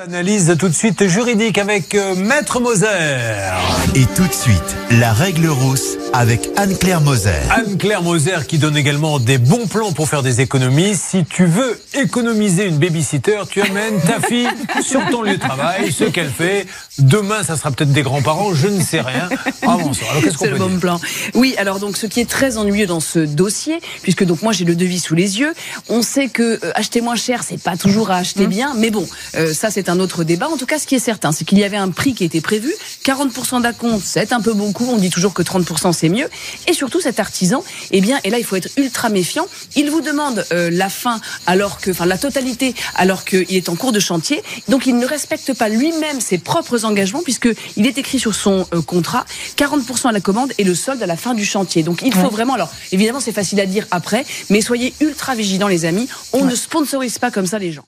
Analyse tout de suite juridique avec euh, Maître Moser. Et tout de suite, la règle rousse avec Anne-Claire Moser. Anne-Claire Moser qui donne également des bons plans pour faire des économies. Si tu veux économiser une babysitter, tu amènes ta fille sur ton lieu de travail, ce qu'elle fait. Demain, ça sera peut-être des grands-parents, je ne sais rien. Avançons. Alors qu'est-ce qu'on peut le bon plan. Oui, alors donc ce qui est très ennuyeux dans ce dossier, puisque donc moi j'ai le devis sous les yeux, on sait que euh, acheter moins cher, c'est pas toujours à acheter mmh. bien, mais bon, euh, ça c'est un autre débat. En tout cas, ce qui est certain, c'est qu'il y avait un prix qui était prévu. 40% d'acompte, c'est un peu beaucoup. On dit toujours que 30% c'est mieux. Et surtout, cet artisan, eh bien, et là, il faut être ultra méfiant. Il vous demande euh, la fin, alors que, enfin, la totalité, alors qu'il est en cours de chantier. Donc, il ne respecte pas lui-même ses propres engagements, puisque il est écrit sur son euh, contrat 40% à la commande et le solde à la fin du chantier. Donc, il faut vraiment. Alors, évidemment, c'est facile à dire après, mais soyez ultra vigilants, les amis. On ne sponsorise pas comme ça les gens.